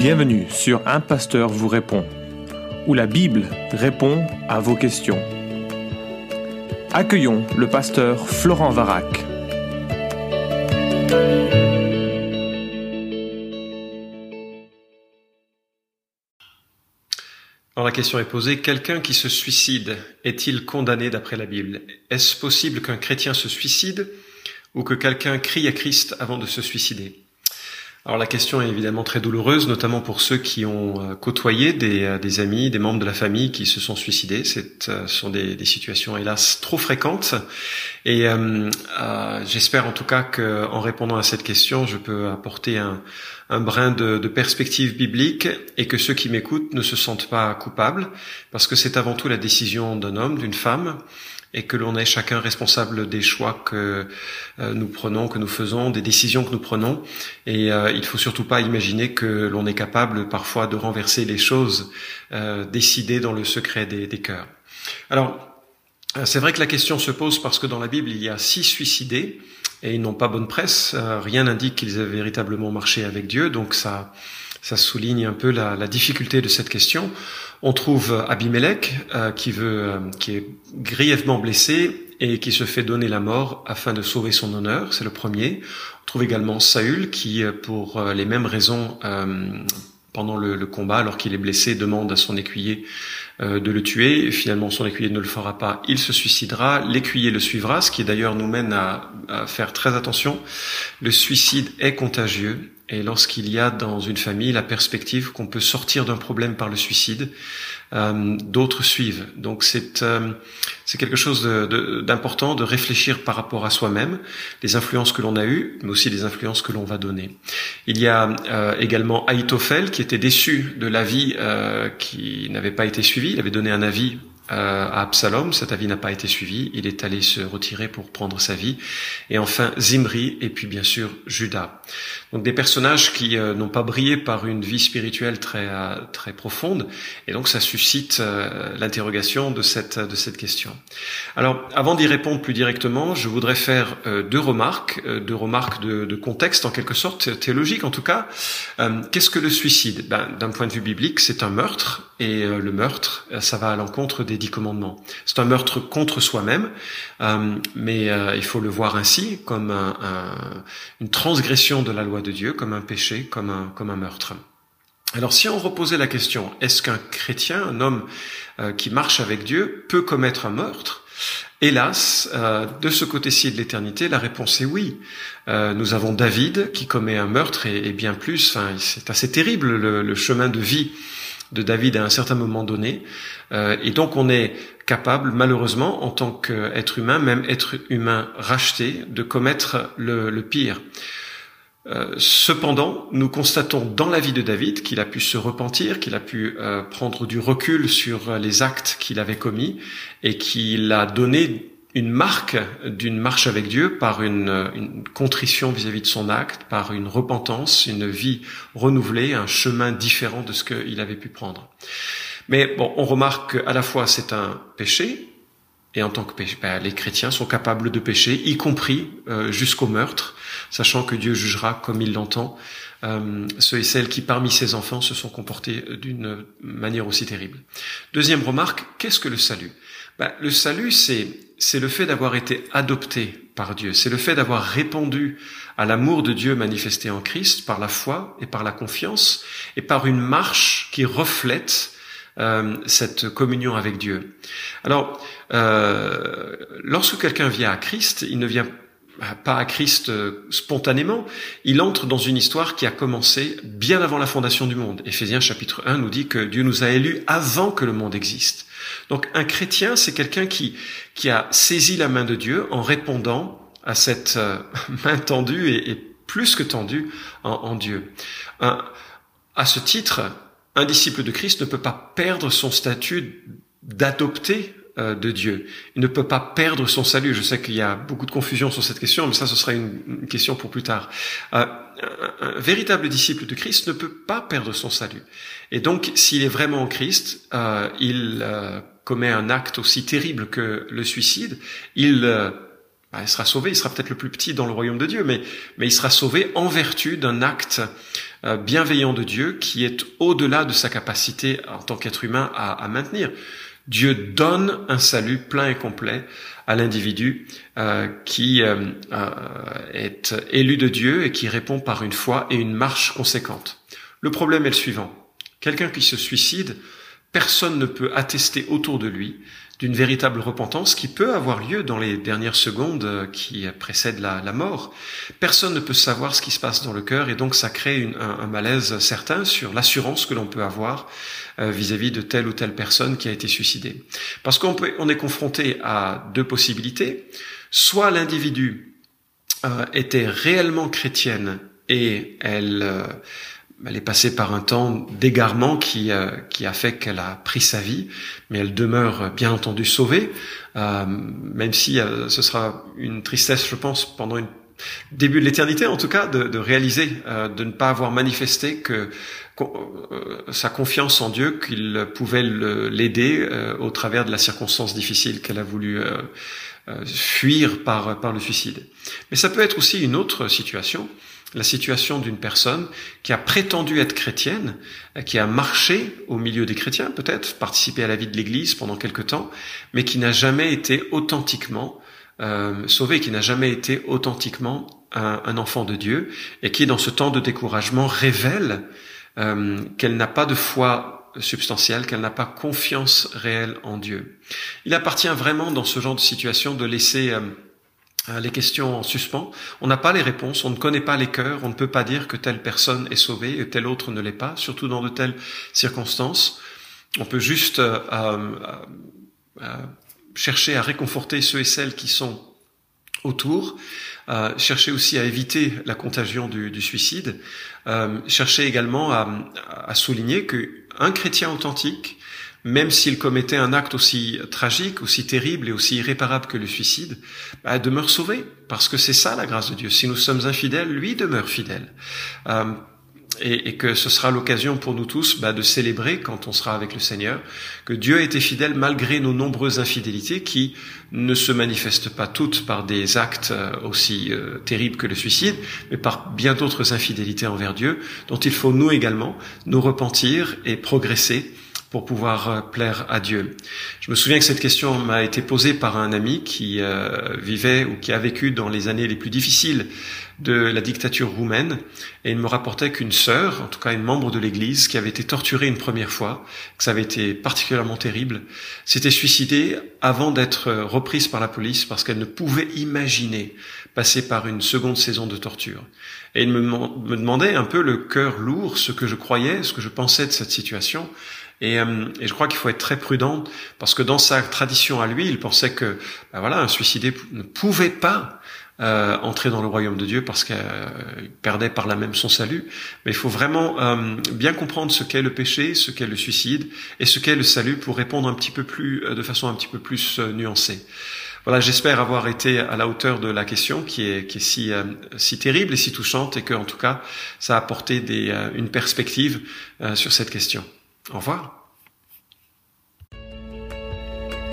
Bienvenue sur Un Pasteur vous répond, où la Bible répond à vos questions. Accueillons le pasteur Florent Varac. Alors la question est posée, quelqu'un qui se suicide est-il condamné d'après la Bible? Est-ce possible qu'un chrétien se suicide ou que quelqu'un crie à Christ avant de se suicider? Alors la question est évidemment très douloureuse, notamment pour ceux qui ont euh, côtoyé des, euh, des amis, des membres de la famille qui se sont suicidés. Euh, ce sont des, situations hélas trop fréquentes. Et j'espère en tout cas qu'en répondant à cette question, je peux apporter un, un brin de, de, perspective biblique et que ceux qui m'écoutent ne se sentent pas coupables, parce que c'est avant tout la décision d'un homme, d'une femme, et que l'on est chacun responsable des choix que euh, nous prenons, que nous faisons, des décisions que nous prenons. Et euh, il faut surtout pas imaginer que l'on est capable parfois de renverser les choses euh, décidées dans le secret des, des cœurs. Alors, c'est vrai que la question se pose parce que dans la Bible, il y a six suicidés et ils n'ont pas bonne presse. rien n'indique qu'ils aient véritablement marché avec Dieu, donc ça, ça souligne un peu la, la difficulté de cette question. On trouve Abimelech euh, qui veut, euh, qui est grièvement blessé et qui se fait donner la mort afin de sauver son honneur. C'est le premier. On trouve également Saül qui, euh, pour les mêmes raisons, pendant le, le, combat, alors qu'il est blessé, demande à son écuyer de le tuer. Finalement, son écuyer ne le fera pas. Il se suicidera. L'écuyer le suivra, ce qui d'ailleurs nous mène à, à faire très attention. Le suicide est contagieux et lorsqu'il y a dans une famille la perspective qu'on peut sortir d'un problème par le suicide, euh, d'autres suivent. Donc c'est euh, c'est quelque chose d'important de, de, réfléchir par rapport à soi-même, les influences que l'on a eues, mais aussi les influences que l'on va donner. Il y a euh, également Aïtophel qui était déçu de l'avis euh, qui n'avait pas été suivi. Il avait donné un avis euh, à Absalom. Cet avis n'a pas été suivi. Il est allé se retirer pour prendre sa vie. Et enfin Zimri et puis bien sûr Judas. Donc des personnages qui euh, n'ont pas brillé par une vie spirituelle très euh, très profonde. Et donc ça suscite l'interrogation de cette de cette question. Alors avant d'y répondre plus directement, je voudrais faire deux remarques, deux remarques de, de, contexte en quelque sorte théologique en tout cas. Qu'est-ce que le suicide? Ben, D'un point de vue biblique, c'est un meurtre et le meurtre, ça va à l'encontre des dix. C'est un meurtre contre soi-même, euh, mais euh, il faut le voir ainsi, comme un, un, une transgression de la loi de Dieu, comme un péché, comme un, comme un meurtre. Alors si on reposait la question, est-ce qu'un chrétien, un homme euh, qui marche avec Dieu, peut commettre un meurtre? Hélas, de ce côté-ci de l'éternité, la réponse est oui. Nous avons David qui commet un meurtre et, bien plus. Enfin, c'est assez terrible le, le, chemin de vie de David à un certain moment donné. Euh, et donc on est capable, malheureusement, en tant qu'être humain, même être humain racheté, de commettre le, le pire. Euh, cependant, nous constatons dans la vie de David qu'il a pu se repentir, qu'il a pu euh, prendre du recul sur les actes qu'il avait commis et qu'il a donné une marque d'une marche avec Dieu par une, une contrition vis-à-vis de son acte, par une repentance, une vie renouvelée, un chemin différent de ce qu'il avait pu prendre. Mais bon, on remarque qu'à la fois c'est un péché, et en tant que péché, ben, les chrétiens sont capables de pécher, y compris euh, jusqu'au meurtre, sachant que Dieu jugera comme il l'entend euh, ceux et celles qui parmi ses enfants se sont comportés d'une manière aussi terrible. Deuxième remarque, qu'est-ce que le salut? Ben, Le salut, c'est c'est le fait d'avoir été adopté par Dieu, c'est le fait d'avoir répondu à l'amour de Dieu manifesté en Christ par la foi et par la confiance et par une marche qui reflète euh, cette communion avec Dieu. Alors, euh, lorsque quelqu'un vient à Christ, il ne vient pas à Christ euh, spontanément, il entre dans une histoire qui a commencé bien avant la fondation du monde. Éphésiens chapitre 1 nous dit que Dieu nous a élus avant que le monde existe. Donc un chrétien, c'est quelqu'un qui, qui a saisi la main de Dieu en répondant à cette euh, main tendue et, plus que tendue en, Dieu. À ce titre, un disciple de Christ ne peut pas perdre son statut d'adopté de Dieu. Il ne peut pas perdre son salut. Je sais qu'il y a beaucoup de confusion sur cette question, mais ça, ce sera une, question pour plus tard. Euh, un, véritable disciple de Christ ne peut pas perdre son salut. Et donc, s'il est vraiment en Christ, euh, il commet un acte aussi terrible que le suicide, il, bah, il sera sauvé. Il sera peut-être le plus petit dans le royaume de Dieu, mais, mais il sera sauvé en vertu d'un acte bienveillant de Dieu qui est au-delà de sa capacité en tant qu'être humain à, maintenir. Dieu donne un salut plein et complet à l'individu qui est élu de Dieu et qui répond par une foi et une marche conséquente. Le problème est le suivant. Quelqu'un qui se suicide, personne ne peut attester autour de lui d'une véritable repentance qui peut avoir lieu dans les dernières secondes euh, qui précèdent la, mort. Personne ne peut savoir ce qui se passe dans le cœur et donc ça crée un, malaise certain sur l'assurance que l'on peut avoir euh, vis-à-vis de telle ou telle personne qui a été suicidée. Parce qu'on on est confronté à deux possibilités. Soit l'individu euh, était réellement chrétienne et elle elle est passée par un temps d'égarement qui, euh, qui a fait qu'elle a pris sa vie, mais elle demeure bien entendu sauvée, euh, même si euh, ce sera une tristesse, je pense, pendant une début de l'éternité, en tout cas, de, de réaliser, de ne pas avoir manifesté que sa confiance en Dieu, qu'il pouvait l'aider au travers de la circonstance difficile qu'elle a voulu fuir par, par le suicide. Mais ça peut être aussi une autre situation la situation d'une personne qui a prétendu être chrétienne, qui a marché au milieu des chrétiens peut-être, participé à la vie de l'Église pendant quelque temps, mais qui n'a jamais été authentiquement euh, qui n'a jamais été authentiquement un, enfant de Dieu, et qui dans ce temps de découragement révèle euh, qu'elle n'a pas de foi substantielle, qu'elle n'a pas confiance réelle en Dieu. Il appartient vraiment dans ce genre de situation de laisser euh, euh, les questions en suspens. On n'a pas les réponses, on ne connaît pas les cœurs, on ne peut pas dire que telle personne est sauvée et telle autre ne l'est pas, surtout dans de telles circonstances. On peut juste euh, euh, chercher à réconforter ceux et celles qui sont autour, chercher aussi à éviter la contagion du, suicide, chercher également à, à souligner qu'un chrétien authentique même s'il commettait un acte aussi tragique, aussi terrible et aussi irréparable que le suicide, bah, demeure sauvé, parce que c'est ça la grâce de Dieu. Si nous sommes infidèles, lui demeure fidèle. Euh, et, que ce sera l'occasion pour nous tous bah, de célébrer quand on sera avec le Seigneur que Dieu a été fidèle malgré nos nombreuses infidélités qui ne se manifestent pas toutes par des actes euh, aussi euh, terribles que le suicide, mais par bien d'autres infidélités envers Dieu dont il faut nous également nous repentir et progresser pour pouvoir euh, plaire à Dieu. Je me souviens que cette question m'a été posée par un ami qui euh, vivait ou qui a vécu dans les années les plus difficiles de la dictature roumaine et il me rapportait qu'une sœur, en tout cas une membre de l'église, qui avait été torturée une première fois, que ça avait été particulièrement terrible, s'était suicidée avant d'être reprise par la police parce qu'elle ne pouvait imaginer passer par une seconde saison de torture. Et il me, me demandait un peu le cœur lourd ce que je croyais, ce que je pensais de cette situation et, euh, et, je crois qu'il faut être très prudent parce que dans sa tradition à lui, il pensait que ben voilà, un suicidé ne pouvait pas euh, entrer dans le royaume de Dieu parce qu'il perdait par là même son salut. Mais il faut vraiment euh, bien comprendre ce qu'est le péché, ce qu'est le suicide et ce qu'est le salut pour répondre un petit peu plus, de façon un petit peu plus nuancée. Voilà, j'espère avoir été à la hauteur de la question qui est, qui est si, si terrible et si touchante et que, en tout cas, ça a apporté des, une perspective sur cette question. Au revoir.